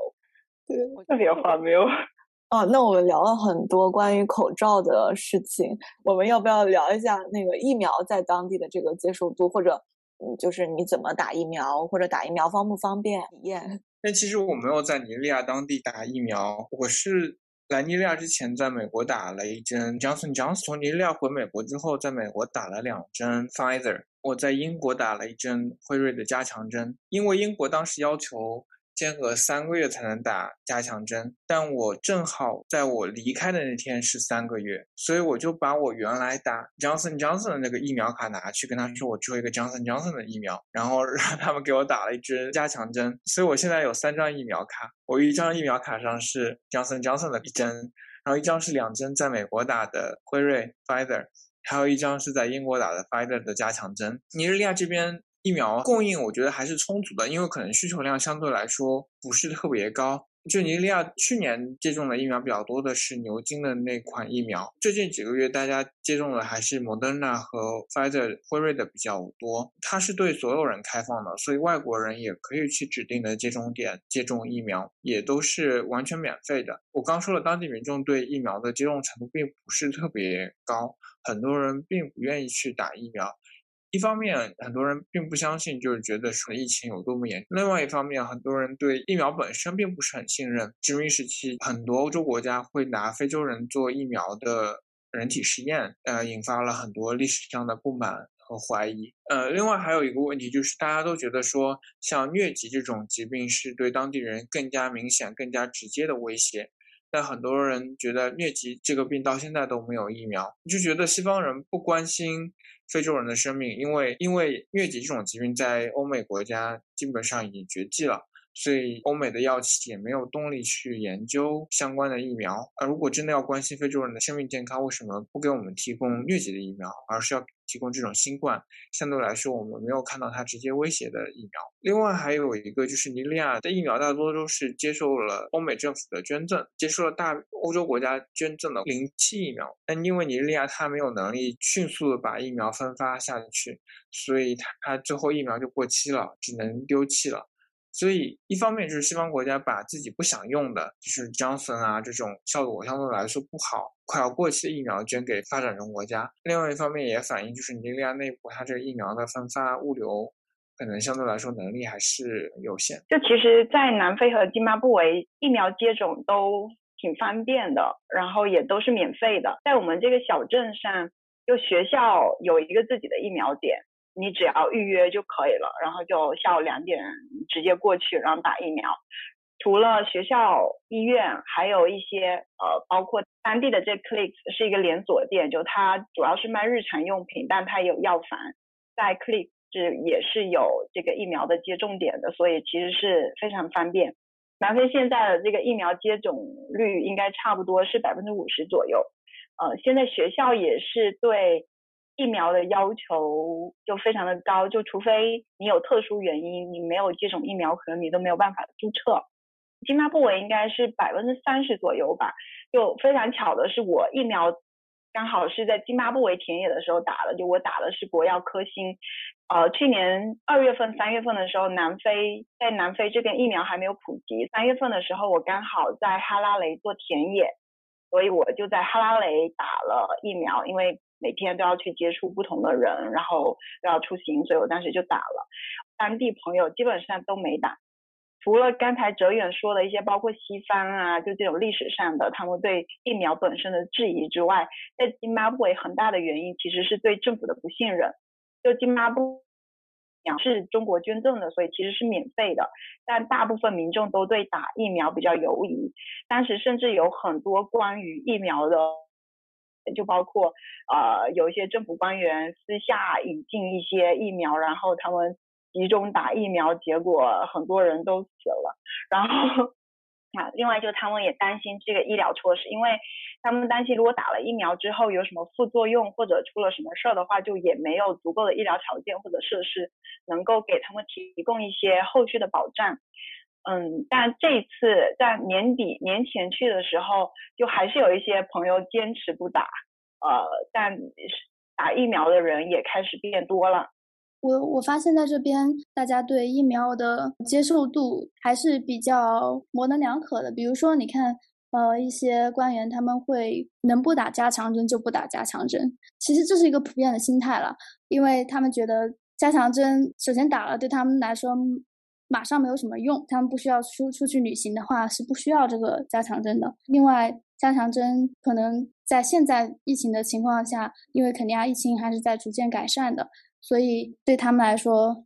对，特别荒谬。哦，那我们聊了很多关于口罩的事情，我们要不要聊一下那个疫苗在当地的这个接受度，或者嗯，就是你怎么打疫苗，或者打疫苗方不方便体验？但其实我没有在尼日利亚当地打疫苗，我是来尼日利亚之前在美国打了一针 Johnson Johnson，从尼日利亚回美国之后，在美国打了两针 Pfizer，我在英国打了一针辉瑞的加强针，因为英国当时要求。间隔三个月才能打加强针，但我正好在我离开的那天是三个月，所以我就把我原来打 Johnson Johnson 的那个疫苗卡拿去，跟他说我做一个 Johnson Johnson 的疫苗，然后 让他们给我打了一支加强针，所以我现在有三张疫苗卡，我一张疫苗卡上是 Johnson Johnson 的一针，然后一张是两针在美国打的辉瑞 Pfizer，还有一张是在英国打的 Pfizer 的加强针。尼日利亚这边。疫苗供应我觉得还是充足的，因为可能需求量相对来说不是特别高。就尼日利亚去年接种的疫苗比较多的是牛津的那款疫苗，最近几个月大家接种的还是莫德纳和 Pfizer 辉瑞的比较多。它是对所有人开放的，所以外国人也可以去指定的接种点接种疫苗，也都是完全免费的。我刚说了，当地民众对疫苗的接种程度并不是特别高，很多人并不愿意去打疫苗。一方面，很多人并不相信，就是觉得说疫情有多么严重；另外一方面，很多人对疫苗本身并不是很信任。殖民时期，很多欧洲国家会拿非洲人做疫苗的人体实验，呃，引发了很多历史上的不满和怀疑。呃，另外还有一个问题就是，大家都觉得说，像疟疾这种疾病是对当地人更加明显、更加直接的威胁。但很多人觉得疟疾这个病到现在都没有疫苗，就觉得西方人不关心。非洲人的生命，因为因为疟疾这种疾病在欧美国家基本上已经绝迹了，所以欧美的药企也没有动力去研究相关的疫苗。而如果真的要关心非洲人的生命健康，为什么不给我们提供疟疾的疫苗，而是要？提供这种新冠，相对来说我们没有看到它直接威胁的疫苗。另外还有一个就是尼日利亚的疫苗大多都是接受了欧美政府的捐赠，接受了大欧洲国家捐赠的零期疫苗。但因为尼日利亚它没有能力迅速的把疫苗分发下去，所以它它最后疫苗就过期了，只能丢弃了。所以，一方面就是西方国家把自己不想用的，就是 Johnson 啊这种效果相对来说不好、快要过期的疫苗捐给发展中国家；另外一方面也反映就是尼日利亚内部它这个疫苗的分发物流可能相对来说能力还是有限。就其实，在南非和津巴布韦，疫苗接种都挺方便的，然后也都是免费的。在我们这个小镇上，就学校有一个自己的疫苗点。你只要预约就可以了，然后就下午两点直接过去，然后打疫苗。除了学校、医院，还有一些呃，包括当地的这 Clicks 是一个连锁店，就它主要是卖日常用品，但它也有药房，在 Clicks 是也是有这个疫苗的接种点的，所以其实是非常方便。南非现在的这个疫苗接种率应该差不多是百分之五十左右，呃，现在学校也是对。疫苗的要求就非常的高，就除非你有特殊原因，你没有接种疫苗，可能你都没有办法注册。津巴布韦应该是百分之三十左右吧。就非常巧的是，我疫苗刚好是在津巴布韦田野的时候打的，就我打的是国药科兴。呃，去年二月份、三月份的时候，南非在南非这边疫苗还没有普及。三月份的时候，我刚好在哈拉雷做田野，所以我就在哈拉雷打了疫苗，因为。每天都要去接触不同的人，然后要出行，所以我当时就打了。当地朋友基本上都没打，除了刚才哲远说的一些，包括西方啊，就这种历史上的他们对疫苗本身的质疑之外，在津巴布韦很大的原因其实是对政府的不信任。就津巴布韦是中国捐赠的，所以其实是免费的，但大部分民众都对打疫苗比较犹疑。当时甚至有很多关于疫苗的。就包括呃有一些政府官员私下引进一些疫苗，然后他们集中打疫苗，结果很多人都死了。然后啊，另外就他们也担心这个医疗措施，因为他们担心如果打了疫苗之后有什么副作用或者出了什么事儿的话，就也没有足够的医疗条件或者设施能够给他们提供一些后续的保障。嗯，但这次在年底年前去的时候，就还是有一些朋友坚持不打，呃，但打疫苗的人也开始变多了。我我发现在这边，大家对疫苗的接受度还是比较模棱两可的。比如说，你看，呃，一些官员他们会能不打加强针就不打加强针，其实这是一个普遍的心态了，因为他们觉得加强针首先打了对他们来说。马上没有什么用，他们不需要出出去旅行的话是不需要这个加强针的。另外，加强针可能在现在疫情的情况下，因为肯尼亚疫情还是在逐渐改善的，所以对他们来说，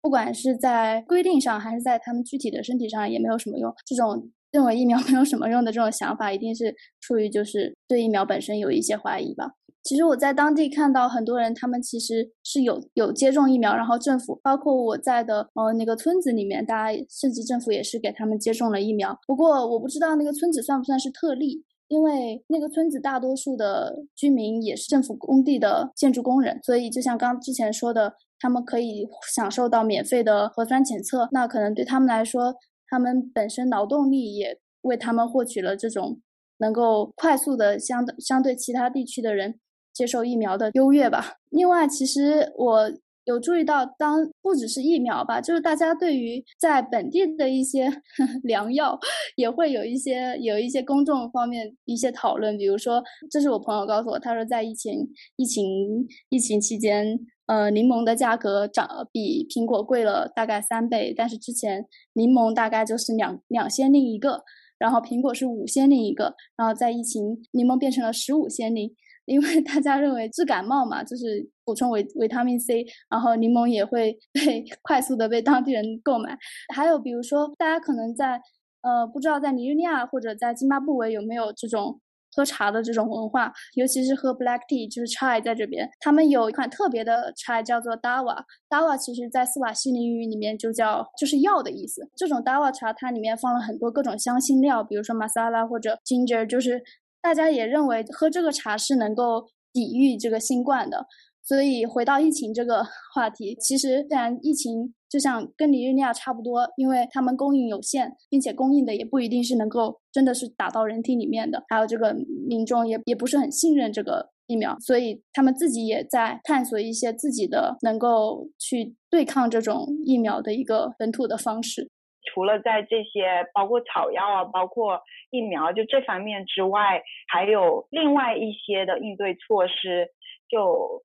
不管是在规定上还是在他们具体的身体上也没有什么用。这种认为疫苗 没有什么用的这种想法，一定是出于就是对疫苗本身有一些怀疑吧。其实我在当地看到很多人，他们其实是有有接种疫苗，然后政府包括我在的呃那个村子里面，大家甚至政府也是给他们接种了疫苗。不过我不知道那个村子算不算是特例，因为那个村子大多数的居民也是政府工地的建筑工人，所以就像刚之前说的，他们可以享受到免费的核酸检测，那可能对他们来说。他们本身劳动力也为他们获取了这种能够快速的相相对其他地区的人接受疫苗的优越吧。另外，其实我。有注意到，当不只是疫苗吧，就是大家对于在本地的一些 良药，也会有一些有一些公众方面一些讨论。比如说，这是我朋友告诉我，他说在疫情疫情疫情期间，呃，柠檬的价格涨比苹果贵了大概三倍，但是之前柠檬大概就是两两先令一个，然后苹果是五先令一个，然后在疫情柠檬变成了十五先令。因为大家认为治感冒嘛，就是补充维维他命 C，然后柠檬也会 被快速的被当地人购买。还有比如说，大家可能在呃不知道在尼日利亚或者在津巴布韦有没有这种喝茶的这种文化，尤其是喝 black tea，就是 chai 在这边，他们有一款特别的 chai 叫做 dawa。dawa 其实在斯瓦西里语里面就叫就是药的意思。这种 dawa 茶它里面放了很多各种香辛料，比如说 masala 或者 ginger，就是。大家也认为喝这个茶是能够抵御这个新冠的，所以回到疫情这个 话题，其实虽然疫情就像跟尼日利亚差不多，因为他们供应有限，并且供应的也不一定是能够真的是打到人体里面的，还有这个民众也也不是很信任这个疫苗，所以他们自己也在探索一些自己的能够去对抗这种疫苗的一个本土的方式。除了在这些包括草药啊，包括疫苗就这方面之外，还有另外一些的应对措施。就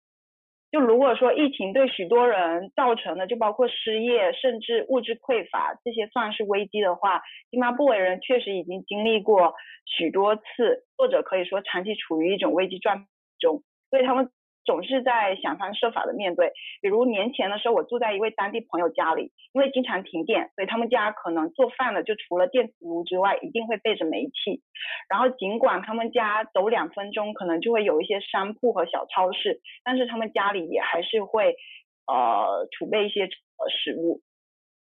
就如果说疫情对许多人造成的，就包括失业，甚至物质匮乏这些算是危机的话，津巴布韦人确实已经经历过许多次，或者可以说长期处于一种危机状态中，所以他们。总是在想方设法的面对，比如年前的时候，我住在一位当地朋友家里，因为经常停电，所以他们家可能做饭的就除了电磁炉之外，一定会备着煤气。然后尽管他们家走两分钟可能就会有一些商铺和小超市，但是他们家里也还是会呃储备一些呃食物。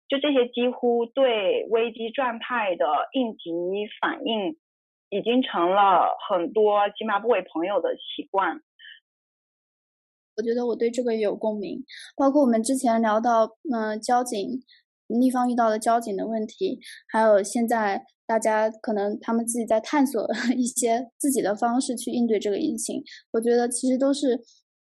就这些几乎对危机状态的应急反应，已经成了很多津巴布韦朋友的习惯。我觉得我对这个也有共鸣，包括我们之前聊到，嗯，交警一方遇到的交警的问题，还有现在大家可能他们自己在探索 一些自己的方式去应对这个疫情，我觉得其实都是。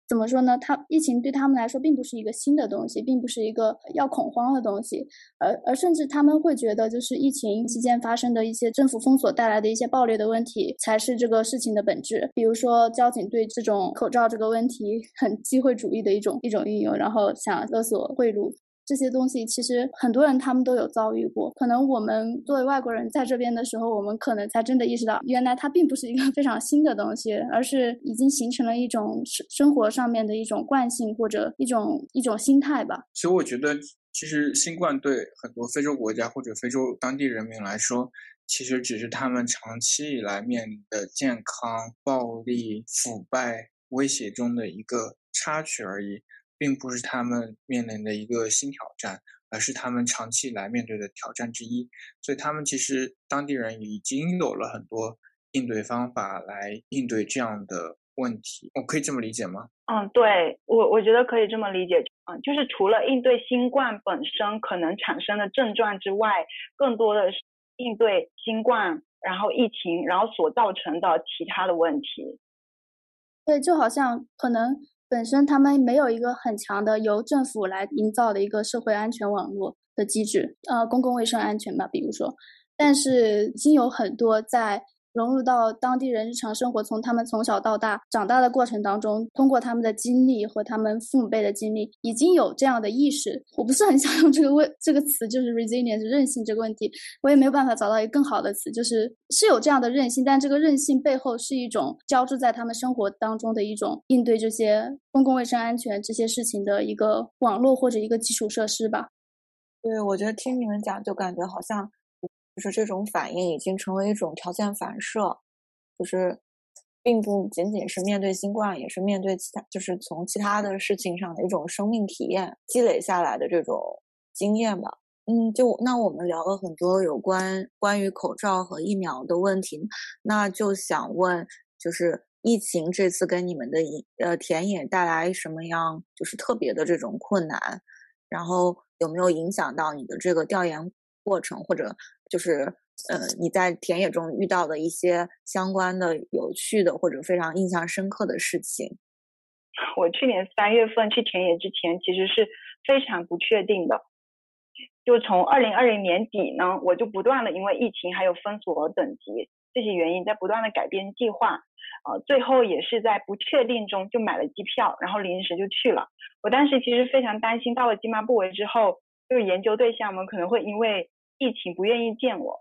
怎么说呢？他疫情对他们来说并不是一个新的东西，并不是一个要恐慌的东西，而而甚至他们会觉得，就是疫情期间发生的一些政府封锁带来的一些暴力的问题，才是这个事情的本质。比如说，交警对这种口罩这个问题很机会主义的一种一种运用，然后想勒索贿赂。这些东西其实很多人他们都有遭遇过，可能我们作为外国人在这边的时候，我们可能才真的意识到，原来它并不是一个非常新的东西，而是已经形成了一种生生活上面的一种惯性或者一种一种心态吧。所以我觉得，其实新冠对很多非洲国家或者非洲当地人民来说，其实只是他们长期以来面临的健康、暴力、腐败威胁中的一个插曲而已。并不是他们面临的一个新挑战，而是他们长期以来面对的挑战之一。所以，他们其实当地人已经有了很多应对方法来应对这样的问题。我可以这么理解吗？嗯，对我我觉得可以这么理解。嗯，就是除了应对新冠本身可能产生的症状之外，更多的是应对新冠，然后疫情，然后所造成的其他的问题。对，就好像可能。本身他们没有一个很强的由政府来营造的一个社会安全网络的机制，呃，公共卫生安全吧，比如说，但是已经有很多在。融入到当地人日常生活，从他们从小到大长大的过程当中，通过他们的经历和他们父母辈的经历，已经有这样的意识。我不是很想用这个问这个词，就是 resilience 韧性这个问题，我也没有办法找到一个更好的词，就是是有这样的韧性，但这个韧性背后是一种交织在他们生活当中的一种应对这些公共卫生安全这些事情的一个网络或者一个基础设施吧。对，我觉得听你们讲，就感觉好像。就是这种反应已经成为一种条件反射，就是并不仅仅是面对新冠，也是面对其他，就是从其他的事情上的一种生命体验积累下来的这种经验吧。嗯，就那我们聊了很多有关关于口罩和疫苗的问题，那就想问，就是疫情这次给你们的呃田野带来什么样就是特别的这种困难，然后有没有影响到你的这个调研？过程，或者就是呃你在田野中遇到的一些相关的有趣的或者非常印象深刻的事情。我去年三月份去田野之前，其实是非常不确定的。就从二零二零年底呢，我就不断的因为疫情还有封锁等级这些原因，在不断的改变计划，呃，最后也是在不确定中就买了机票，然后临时就去了。我当时其实非常担心，到了津巴布韦之后，就是研究对象们可能会因为疫情不愿意见我，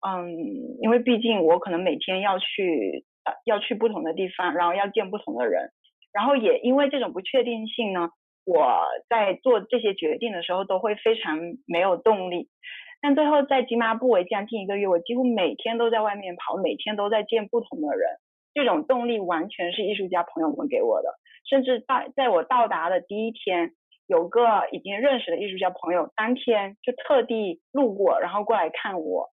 嗯，因为毕竟我可能每天要去呃要去不同的地方，然后要见不同的人，然后也因为这种不确定性呢。我在做这些决定的时候都会非常没有动力，但最后在吉马布韦将近一个月，我几乎每天都在外面跑，每天都在见不同的人。这种动力完全是艺术家朋友们给我的，甚至到在我到达的第一天，有个已经认识的艺术家朋友，当天就特地路过，然后过来看我，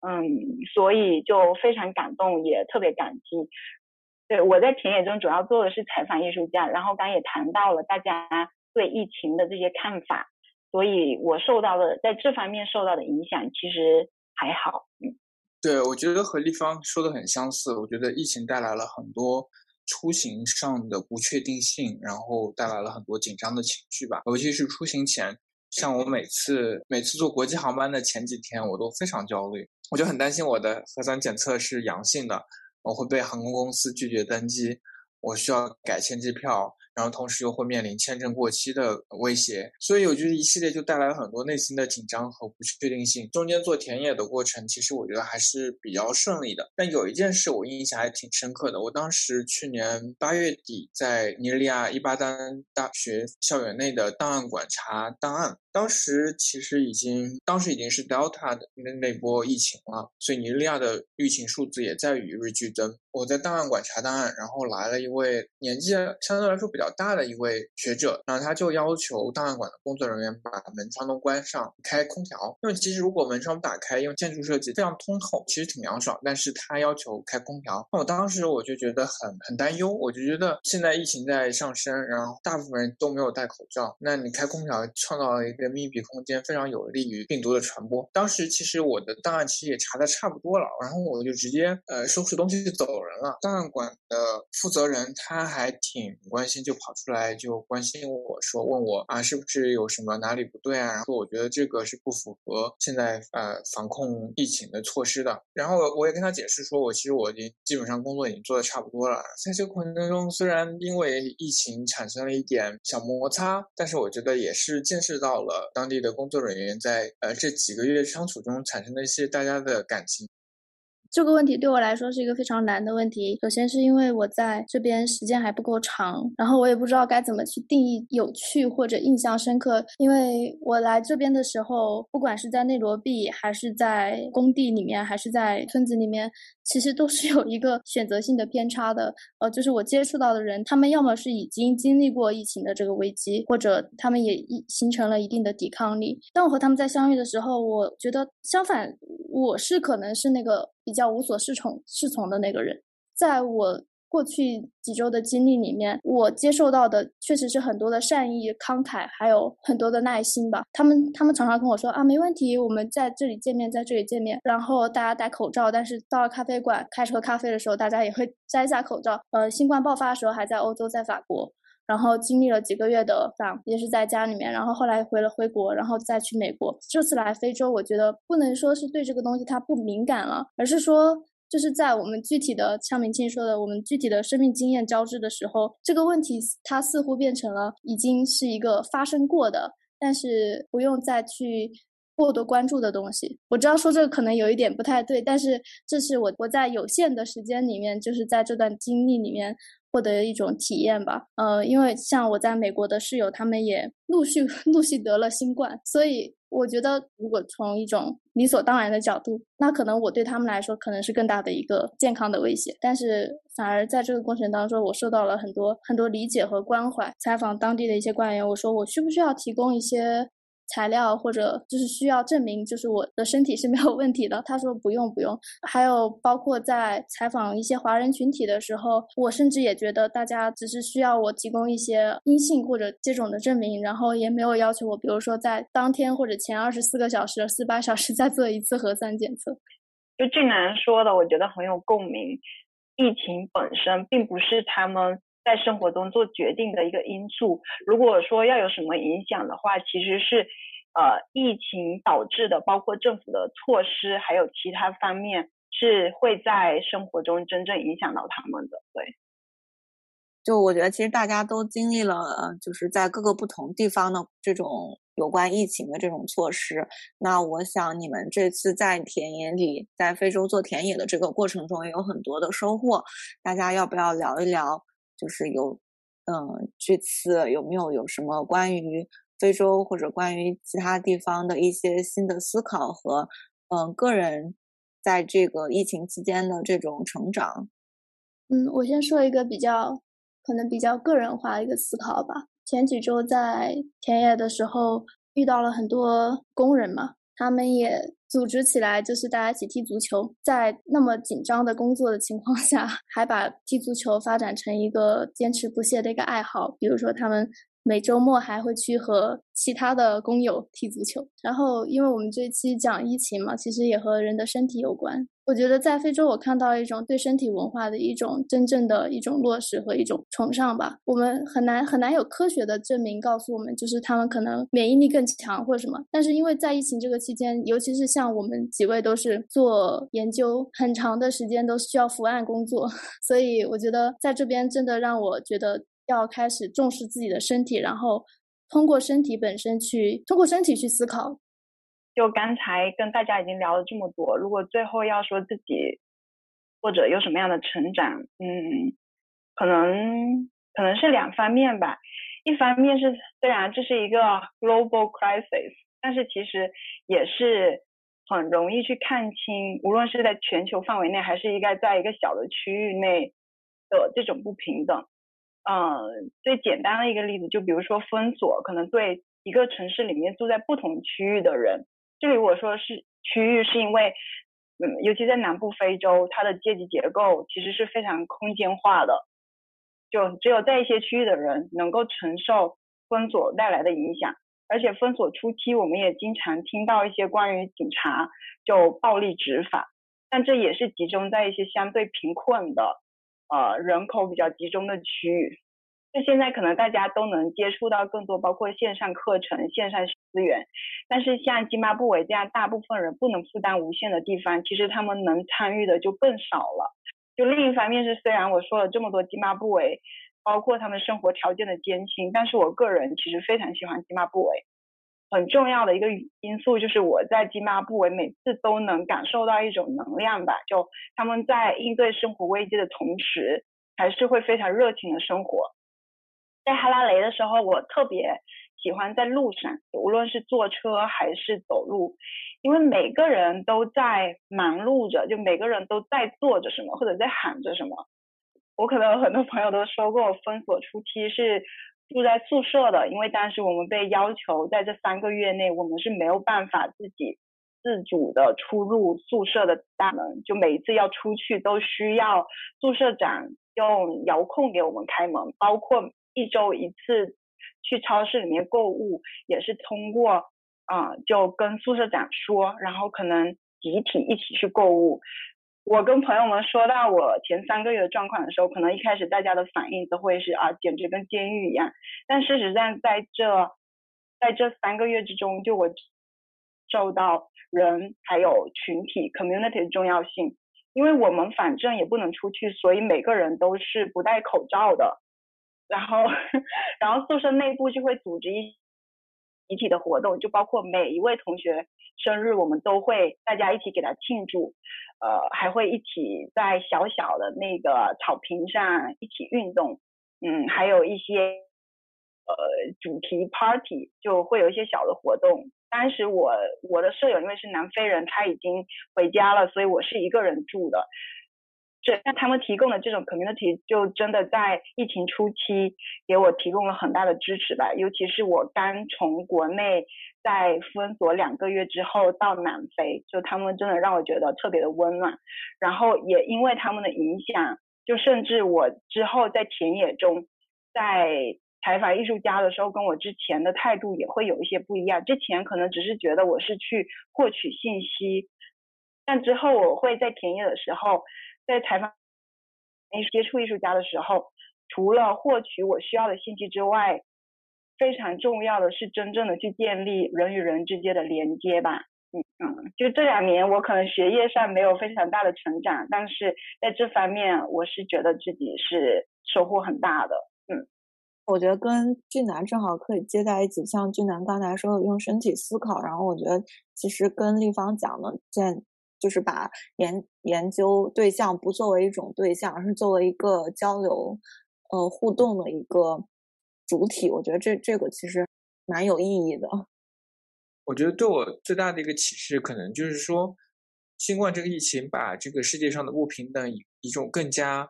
嗯，所以就非常感动，也特别感激。对，我在田野中主要做的是采访艺术家，然后刚也谈到了大家对疫情的这些看法，所以我受到的在这方面受到的影响其实还好。嗯，对，我觉得和立方说的很相似。我觉得疫情带来了很多出行上的不确定性，然后带来了很多紧张的情绪吧。尤其是出行前，像我每次每次坐国际航班的前几天，我都非常焦虑，我就很担心我的核酸检测是阳性的。我会被航空公司拒绝登机，我需要改签机票。然后同时又会面临签证过期的威胁，所以我觉得一系列就带来了很多内心的紧张和不确定性。中间做田野的过程，其实我觉得还是比较顺利的。但有一件事我印象还挺深刻的，我当时去年八月底在尼日利亚伊巴丹大学校园内的档案馆查档案，当时其实已经当时已经是 Delta 的那那波疫情了，所以尼日利亚的疫情数字也在与日俱增。我在档案馆查档案，然后来了一位年纪相对来说比较。大的一位学者，然后他就要求档案馆的工作人员把门窗都关上，开空调。因为其实如果门窗不打开，因为建筑设计非常通透，其实挺凉爽。但是他要求开空调，那我当时我就觉得很很担忧，我就觉得现在疫情在上升，然后大部分人都没有戴口罩，那你开空调创造了一个密闭空间，非常有利于病毒的传播。当时其实我的档案其实也查的差不多了，然后我就直接呃收拾东西就走人了。档案馆的负责人他还挺关心就。跑出来就关心我说问我啊是不是有什么哪里不对啊？然后我觉得这个是不符合现在呃防控疫情的措施的。然后我也跟他解释说，我其实我已经基本上工作已经做的差不多了。在这个过程当中，虽然因为疫情产生了一点小摩擦，但是我觉得也是见识到了当地的工作人员在呃这几个月相处中产生的一些大家的感情。这个问题对我来说是一个非常难的问题。首先是因为我在这边时间还不够长，然后我也不知道该怎么去定义有趣或者印象深刻。因为我来这边的时候，不管是在内罗毕，还是在工地里面，还是在村子里面，其实都是有一个选择性的偏差的。呃，就是我接触到的人，他们要么是已经经历过疫情的这个危机，或者他们也一形成了一定的抵抗力。当我和他们在相遇的时候，我觉得相反，我是可能是那个。比较无所适从适从的那个人，在我过去几周的经历里面，我接受到的确实是很多的善意、慷慨，还有很多的耐心吧。他们他们常常跟我说啊，没问题，我们在这里见面，在这里见面。然后大家戴口罩，但是到了咖啡馆开始喝咖啡的时候，大家也会 摘下口罩。呃，新冠爆发的时候还在欧洲，在法国。然后经历了几个月的访，也是在家里面，然后后来回了回国，然后再去美国。这次来非洲，我觉得不能说是对这个东西它不敏感了，而是说就是在我们具体的，像明清说的，我们具体的生命经验交织的时候，这个问题它似乎变成了已经是一个发生过的，但是不用再去过多关注的东西。我知道说这个可能有一点不太对，但是这是我我在有限的时间里面，就是在这段经历里面。获得一种体验吧，呃，因为像我在美国的室友，他们也陆续 陆续得了新冠，所以我觉得，如果从一种理所当然的角度，那可能我对他们来说可能是更大的一个健康的威胁。但是反而在这个过程当中，我受到了很多很多理解和关怀。采访当地的一些官员，我说我需不需要提供一些材料或者就是需要证明，就是我的身体是没有问题的。他说不用不用。还有包括在采访一些华人群体的时候，我甚至也觉得大家只是需要我提供一些阴性或者接种的证明，然后也没有要求我，比如说在当天或者前二十四个小时、四八小时再做一次核酸检测。就俊男说的，我觉得很有共鸣。疫情本身并不是他们。在生活中做决定的一个因素。如果说要有什么影响的话，其实是呃疫情导致的，包括政府的措施，还有其他方面是会在生活中真正影响到他们的。对，就我觉得其实大家都经历了，就是在各个不同地方的这种有关疫情的这种措施。那我想你们这次在田野里，在非洲做田野的这个过程中，也有很多的收获。大家要不要聊一聊？就是有，嗯，这次有没有有什么关于非洲或者关于其他地方的一些新的思考和，嗯，个人在这个疫情期间的这种成长？嗯，我先说一个比较可能比较个人化一个思考吧。前几周在田野的时候遇到了很多工人嘛，他们也。组织起来就是大家一起踢足球，在那么紧张的工作的情况 下，还把踢足球发展成一个坚持不懈的一个爱好。比如说，他们。每周末还会去和其他的工友踢足球，然后因为我们这期讲疫情嘛，其实也和人的身体有关。我觉得在非洲，我看到一种对身体文化的一种真正的一种落实和一种崇尚吧。我们很难很难有科学的证明告诉我们，就是他们可能免疫力更强或者什么。但是因为在疫情这个期间，尤其是像我们几位都是做研究，很长的时间都需要伏案工作，所以我觉得在这边真的让我觉得。要开始重视自己的身体，然后通过身体本身去，通过身体去思考。就刚才跟大家已经聊了这么多，如果最后要说自己或者有什么样的成长，嗯，可能可能是两方面吧。一方面是虽然这是一个 global crisis，但是其实也是很容易去看清，无论是在全球范围内，还是应该在一个小的区域内的这种不平等。嗯，最简单的一个例子，就比如说封锁，可能对一个城市里面住在不同区域的人，这里我说是区域，是因为，嗯，尤其在南部非洲，它的阶级结构其实是非常空间化的，就只有在一些区域的人能够承受封锁带来的影响，而且封锁初期，我们也经常听到一些关于警察就暴力执法，但这也是集中在一些相对贫困的。呃，人口比较集中的区域，那现在可能大家都能接触到更多，包括线上课程、线上资源。但是像津巴布韦这样大部分人不能负担无限的地方，其实他们能参与的就更少了。就另一方面是，虽然我说了这么多津巴布韦，包括他们生活条件的艰辛，但是我个人其实非常喜欢津巴布韦。很重要的一个因素就是我在津巴布韦每次都能感受到一种能量吧，就他们在应对生活危机的同时，还是会非常热情的生活。在哈拉雷的时候，我特别喜欢在路上，无论是坐车还是走路，因为每个人都在忙碌着，就每个人都在做着什么或者在喊着什么。我可能很多朋友都说过，封锁初期是。住在宿舍的，因为当时我们被要求在这三个月内，我们是没有办法自己自主的出入宿舍的大门，就每一次要出去都需要宿舍长用遥控给我们开门，包括一周一次去超市里面购物，也是通过啊就跟宿舍长说，然后可能集体一起去购物。我跟朋友们说到我前三个月的状况的时候，可能一开始大家的反应都会是啊，简直跟监狱一样。但事实上，在这在这三个月之中，就我受到人还有群体 community 的重要性，因为我们反正也不能出去，所以每个人都是不戴口罩的。然后，然后宿舍内部就会组织一集体的活动，就包括每一位同学生日，我们都会大家一起给他庆祝。呃，还会一起在小小的那个草坪上一起运动，嗯，还有一些呃主题 party，就会有一些小的活动。当时我我的舍友因为是南非人，他已经回家了，所以我是一个人住的。这那他们提供的这种 community 就真的在疫情初期给我提供了很大的支持吧，尤其是我刚从国内在封锁两个月之后到南非，就他们真的让我觉得特别的温暖，然后也因为他们的影响，就甚至我之后在田野中，在采访艺术家的时候，跟我之前的态度也会有一些不一样。之前可能只是觉得我是去获取信息，但之后我会在田野的时候。在采访、接触艺术家的时候，除了获取我需要的信息之外，非常重要的是真正的去建立人与人之间的连接吧。嗯嗯，就这两年我可能学业上没有非常大的成长，但是在这方面我是觉得自己是收获很大的。嗯，我觉得跟俊南正好可以接在一起，像俊南刚才说的用身体思考，然后我觉得其实跟立方讲的建。就是把研研究对象不作为一种对象，而是作为一个交流、呃互动的一个主体。我觉得这这个其实蛮有意义的。我觉得对我最大的一个启示，可能就是说，新冠这个疫情把这个世界上的不平等以一种更加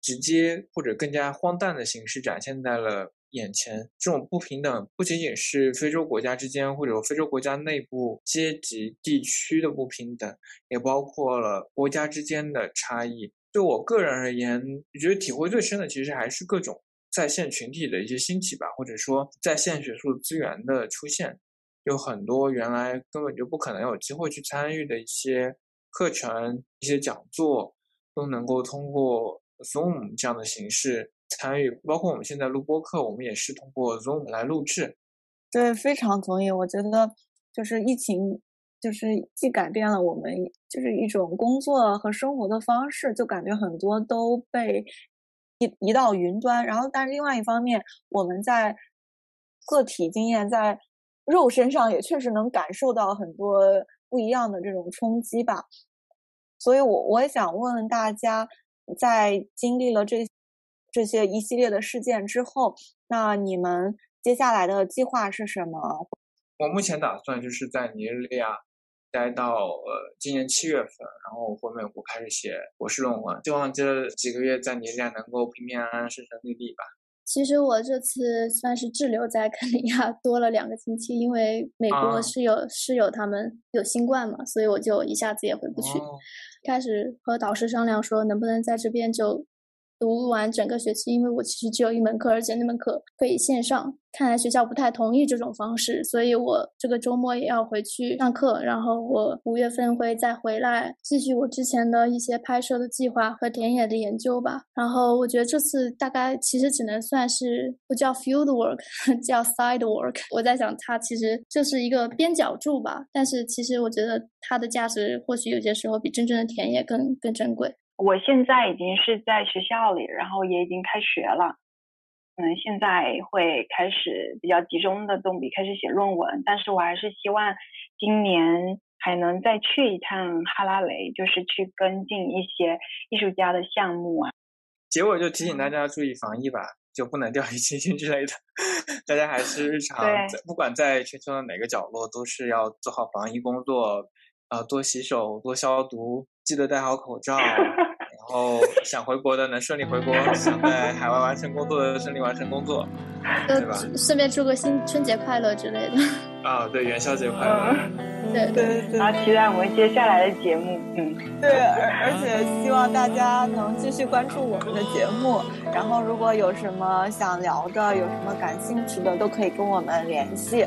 直接或者更加荒诞的形式展现在了。眼前这种不平等不仅仅是非洲国家之间，或者非洲国家内部阶级、地区的不平等，也包括了国家之间的差异。对我个人而言，我觉得体会最深的其实还是各种在线群体的一些兴起吧，或者说在线学术资源的出现。有很多原来根本就不可能有机会去参与的一些课程、一些讲座，都能够通过 Zoom 这样的形式。参与，包括我们现在录播课，我们也是通过 Zoom 来录制。对，非常同意。我觉得就是疫情，就是既改变了我们就是一种工作和生活的方式，就感觉很多都被移移到云端。然后，但是另外一方面，我们在个体经验在肉身上也确实能感受到很多不一样的这种冲击吧。所以，我我也想问问大家，在经历了这。这些一系列的事件之后，那你们接下来的计划是什么？我目前打算就是在尼日利亚待到呃今年七月份，然后回美国开始写博士论文。希望这几个月在尼日利亚能够平平安安、顺顺利利吧。其实我这次算是滞留在肯尼亚多了两个星期，因为美国室友室友他们有新冠嘛，所以我就一下子也回不去。开始和导师商量说，能不能在这边就。读完整个学期，因为我其实只有一门课，而且那门课可以线上。看来学校不太同意这种方式，所以我这个周末也要回去上课。然后我五月份会再回来，继续我之前的一些拍摄的计划和田野的研究吧。然后我觉得这次大概其实只能算是不叫 field work，叫 side work。我在想，它其实就是一个边角柱吧。但是其实我觉得它的价值或许有些时候比真正的田野更更珍贵。我现在已经是在学校里，然后也已经开学了，可能现在会开始比较集中的动笔开始写论文，但是我还是希望今年还能再去一趟哈拉雷，就是去跟进一些艺术家的项目啊。结果就提醒大家注意防疫吧，就不能掉以轻心之类的，大家还是日常不管在全球的哪个角落，都是要做好防疫工作，啊，多洗手，多消毒，记得戴好口罩。然后想回国的能顺利回国，想在海外完成工作的顺利完成工作，对吧？顺便祝个新春节快乐之类的。啊，对，元宵节快乐。对对对。啊，期待我们接下来的节目。嗯，对，而而且希望大家能继续关注我们的节目。然后，如果有什么想聊的，有什么感兴趣的，都可以跟我们联系。